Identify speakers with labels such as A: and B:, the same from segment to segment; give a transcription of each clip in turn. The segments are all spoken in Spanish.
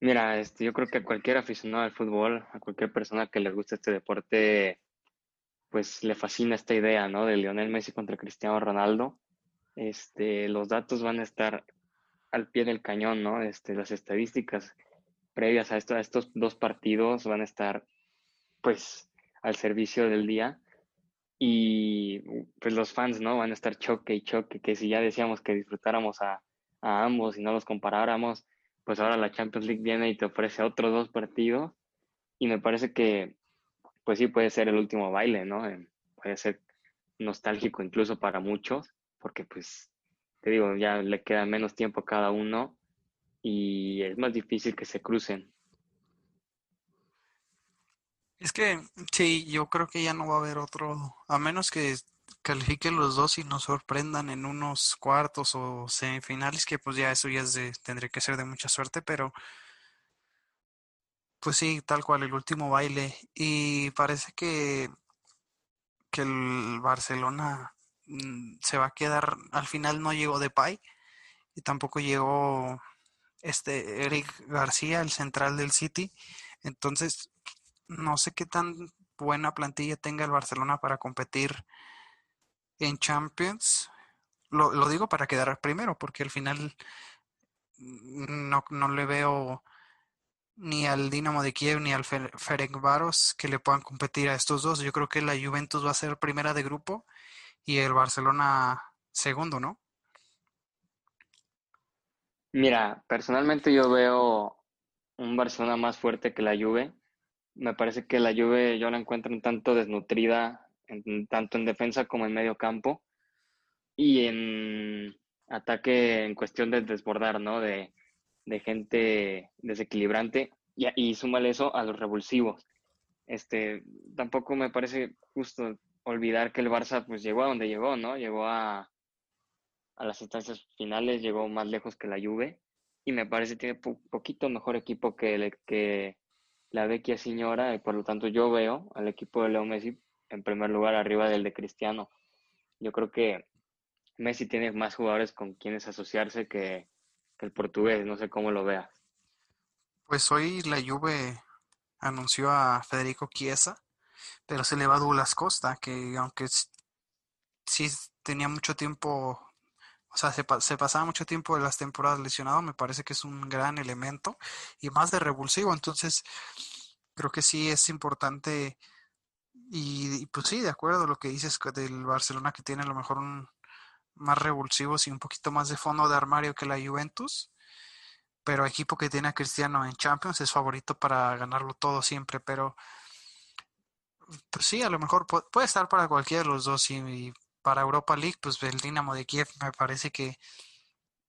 A: Mira, este, yo creo que a cualquier aficionado al fútbol, a cualquier persona que le guste este deporte, pues le fascina esta idea, ¿no? De Lionel Messi contra Cristiano Ronaldo. Este, los datos van a estar al pie del cañón, ¿no? Este, las estadísticas previas a, esto, a estos dos partidos van a estar, pues, al servicio del día. Y pues los fans, ¿no? Van a estar choque y choque, que si ya decíamos que disfrutáramos a, a ambos y no los comparáramos, pues ahora la Champions League viene y te ofrece otros dos partidos. Y me parece que, pues sí, puede ser el último baile, ¿no? Eh, puede ser nostálgico incluso para muchos, porque pues, te digo, ya le queda menos tiempo a cada uno y es más difícil que se crucen.
B: Es que sí, yo creo que ya no va a haber otro, a menos que califiquen los dos y nos sorprendan en unos cuartos o semifinales, que pues ya eso ya es de, tendría que ser de mucha suerte, pero pues sí, tal cual, el último baile. Y parece que, que el Barcelona mm, se va a quedar, al final no llegó Depay y tampoco llegó este Eric García, el central del City. Entonces, no sé qué tan buena plantilla tenga el Barcelona para competir en Champions. Lo, lo digo para quedar primero, porque al final no, no le veo ni al Dinamo de Kiev ni al Ferencváros que le puedan competir a estos dos. Yo creo que la Juventus va a ser primera de grupo y el Barcelona segundo, ¿no?
A: Mira, personalmente yo veo un Barcelona más fuerte que la Juve. Me parece que la Juve yo la encuentro un tanto desnutrida, tanto en defensa como en medio campo y en ataque en cuestión de desbordar, ¿no? De, de gente desequilibrante y, y súmale eso a los revulsivos. Este, tampoco me parece justo olvidar que el Barça pues llegó a donde llegó, ¿no? Llegó a, a las instancias finales, llegó más lejos que la Juve y me parece que tiene poquito mejor equipo que, que la Vecchia Señora y por lo tanto yo veo al equipo de Leo Messi en primer lugar arriba del de Cristiano. Yo creo que Messi tiene más jugadores con quienes asociarse que, el portugués, no sé cómo lo veas.
B: Pues hoy la Juve anunció a Federico Chiesa, pero se le va a Douglas Costa, que aunque sí tenía mucho tiempo, o sea, se, se, pasaba mucho tiempo de las temporadas lesionado, me parece que es un gran elemento y más de revulsivo, entonces creo que sí es importante y, pues sí, de acuerdo lo que dices del Barcelona que tiene a lo mejor un, más revulsivos y un poquito más de fondo de armario que la Juventus, pero equipo que tiene a Cristiano en Champions es favorito para ganarlo todo siempre, pero pues sí, a lo mejor puede estar para cualquiera de los dos y, para Europa League, pues el Dinamo de Kiev me parece que,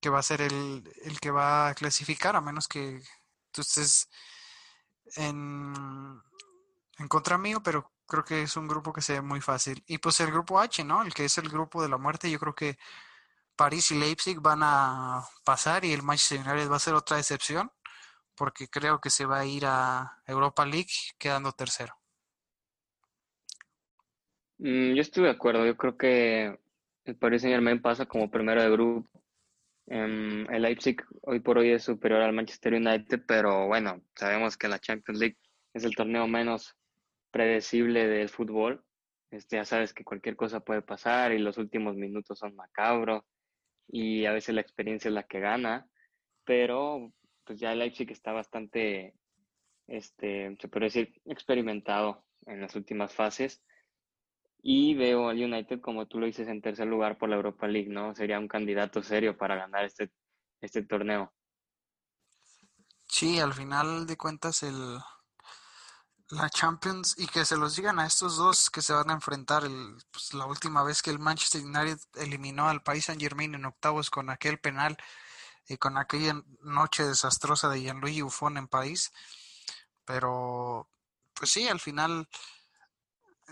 B: que va a ser el, el, que va a clasificar, a menos que estés en, en contra mío, pero creo que es un grupo que se ve muy fácil. Y pues el grupo H, ¿no? El que es el grupo de la muerte, yo creo que París y Leipzig van a pasar y el Manchester United va a ser otra excepción, porque creo que se va a ir a Europa League quedando tercero.
A: Mm, yo estoy de acuerdo, yo creo que el Paris Saint Germain pasa como primero de grupo. Um, el Leipzig hoy por hoy es superior al Manchester United, pero bueno, sabemos que la Champions League es el torneo menos predecible del fútbol. Este, ya sabes que cualquier cosa puede pasar y los últimos minutos son macabros y a veces la experiencia es la que gana, pero pues ya el Leipzig está bastante, este, se puede decir, experimentado en las últimas fases. Y veo al United, como tú lo dices, en tercer lugar por la Europa League, ¿no? Sería un candidato serio para ganar este, este torneo.
B: Sí, al final de cuentas el, la Champions y que se los digan a estos dos que se van a enfrentar el, pues, la última vez que el Manchester United eliminó al Paris Saint Germain en octavos con aquel penal y con aquella noche desastrosa de Gianluigi Buffon en París. Pero pues sí al final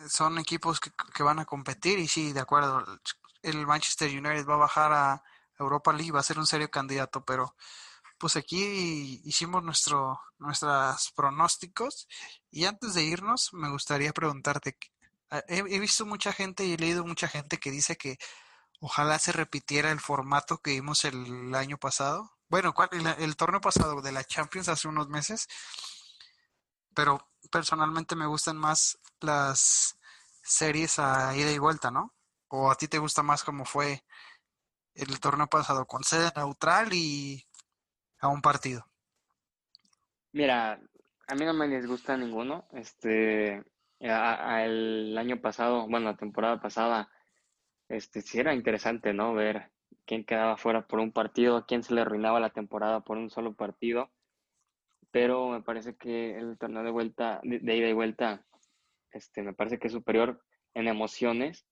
B: son equipos que, que van a competir y sí de acuerdo el Manchester United va a bajar a Europa League va a ser un serio candidato pero pues aquí hicimos nuestro, nuestros pronósticos. Y antes de irnos me gustaría preguntarte, he, he, visto mucha gente y he leído mucha gente que dice que ojalá se repitiera el formato que vimos el año pasado, bueno, el, el torneo pasado de la Champions hace unos meses, pero personalmente me gustan más las series a ida y vuelta, ¿no? ¿O a ti te gusta más como fue el torneo pasado, con sede neutral y a un partido?
A: Mira, a mí no me disgusta ninguno. Este, el año pasado, bueno, la temporada pasada, este, sí era interesante, ¿no? Ver quién quedaba fuera por un partido, quién se le arruinaba la temporada por un solo partido. Pero me parece que el torneo de vuelta, de, ida y vuelta, este, me parece que es superior en emociones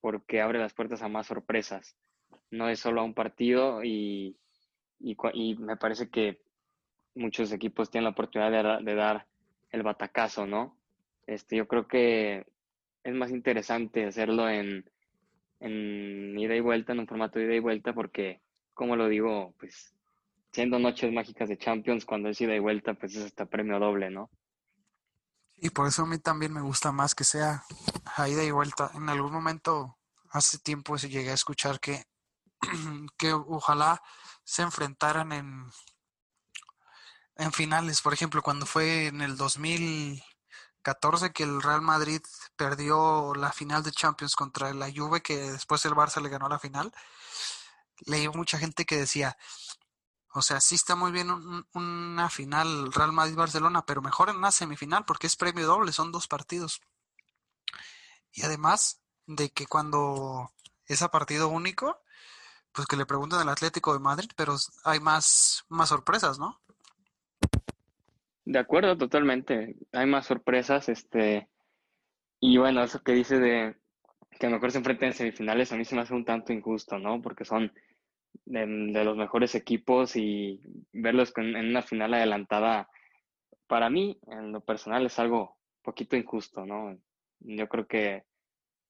A: porque abre las puertas a más sorpresas. No es solo a un partido y, y, me parece que muchos equipos tienen la oportunidad de, de, dar el batacazo, ¿no? Este, yo creo que es más interesante hacerlo en, en ida y vuelta, en un formato de ida y vuelta, porque, como lo digo, pues siendo noches mágicas de Champions, cuando es ida y vuelta, pues es hasta premio doble, ¿no?
B: Y por eso a mí también me gusta más que sea a ida y vuelta. En algún momento, hace tiempo, llegué a escuchar que, que ojalá se enfrentaran en, en finales. Por ejemplo, cuando fue en el 2014 que el Real Madrid perdió la final de Champions contra la Juve, que después el Barça le ganó la final, leí mucha gente que decía, o sea, sí está muy bien una final Real Madrid-Barcelona, pero mejor en una semifinal porque es premio doble, son dos partidos. Y además de que cuando es a partido único, pues que le pregunten al Atlético de Madrid, pero hay más, más sorpresas, ¿no?
A: De acuerdo, totalmente. Hay más sorpresas, este, y bueno, eso que dice de que a lo mejor se enfrenten en semifinales, a mí se me hace un tanto injusto, ¿no? Porque son de, los mejores equipos y verlos en una final adelantada, para mí, en lo personal, es algo poquito injusto, ¿no? Yo creo que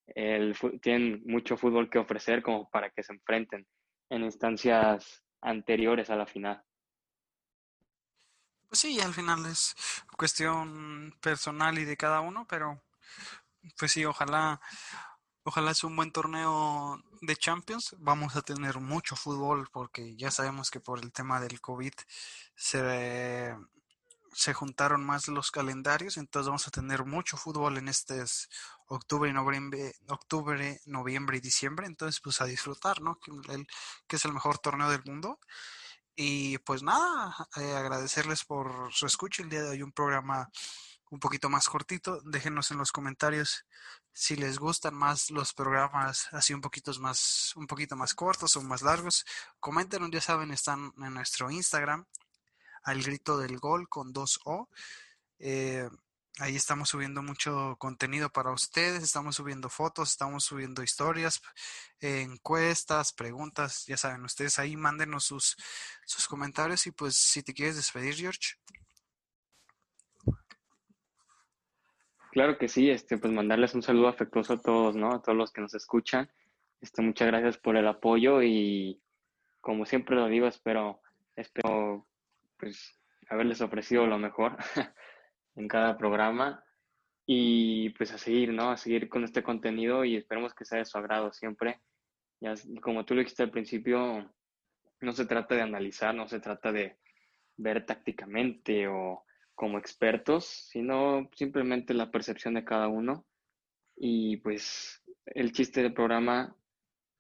A: el, tienen mucho fútbol que ofrecer como para que se enfrenten en instancias anteriores a la final.
B: Pues sí, al final es cuestión personal y de cada uno, pero pues sí, ojalá Ojalá sea un buen torneo de Champions. Vamos a tener mucho fútbol porque ya sabemos que por el tema del COVID se, se juntaron más los calendarios, entonces vamos a tener mucho fútbol en este octubre, noviembre, octubre, noviembre y diciembre. Entonces, pues a disfrutar, ¿no? Que, es el mejor torneo del mundo. Y pues nada, eh, agradecerles por su escucha. El día de hoy un programa un poquito más cortito. Déjenos en los comentarios si les gustan más los programas así un poquito más, un poquito más cortos o más largos. Comenten, ya saben, están en nuestro Instagram, al grito del gol con dos O. Eh, ahí estamos subiendo mucho contenido para ustedes, estamos subiendo fotos, estamos subiendo historias, encuestas, preguntas, ya saben, ustedes ahí mándenos sus, sus comentarios y pues si te quieres despedir, George.
A: Claro que sí, este, pues mandarles un saludo afectuoso a todos, ¿no? A todos los que nos escuchan. Este, muchas gracias por el apoyo y como siempre lo digo, espero, espero pues haberles ofrecido lo mejor en cada programa y pues a seguir, ¿no? A seguir con este contenido y esperemos que sea de su agrado siempre. Ya, como tú lo dijiste al principio, no se trata de analizar, no se trata de ver tácticamente o como expertos, sino simplemente la percepción de cada uno. Y pues el chiste del programa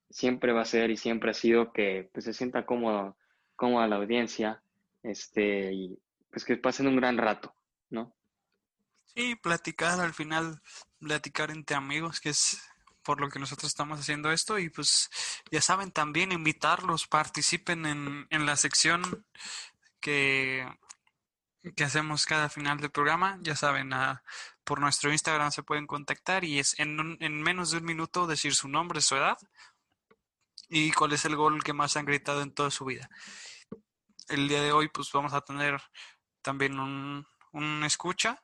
A: siempre va a ser y siempre ha sido que pues, se sienta cómodo, cómoda la audiencia este, y pues que pasen un gran rato, ¿no?
B: Sí, platicar al final, platicar entre amigos, que es por lo que nosotros estamos haciendo esto y pues ya saben también invitarlos, participen en, en la sección que que hacemos cada final del programa. Ya saben, ah, por nuestro Instagram se pueden contactar y es en, en menos de un minuto decir su nombre, su edad y cuál es el gol que más han gritado en toda su vida. El día de hoy pues vamos a tener también un, un escucha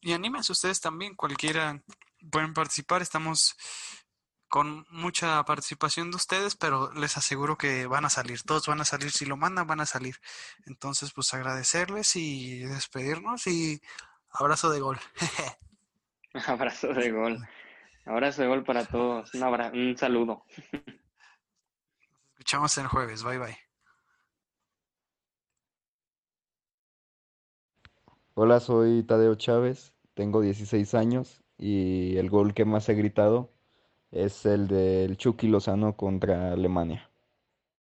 B: y anímense ustedes también, cualquiera pueden participar, estamos con mucha participación de ustedes, pero les aseguro que van a salir, todos van a salir, si lo mandan van a salir. Entonces, pues agradecerles y despedirnos y abrazo de gol.
A: abrazo de gol. Abrazo de gol para todos. Un, un saludo.
B: Nos escuchamos el jueves. Bye bye.
C: Hola, soy Tadeo Chávez, tengo 16 años y el gol que más he gritado es el del Chucky Lozano contra Alemania.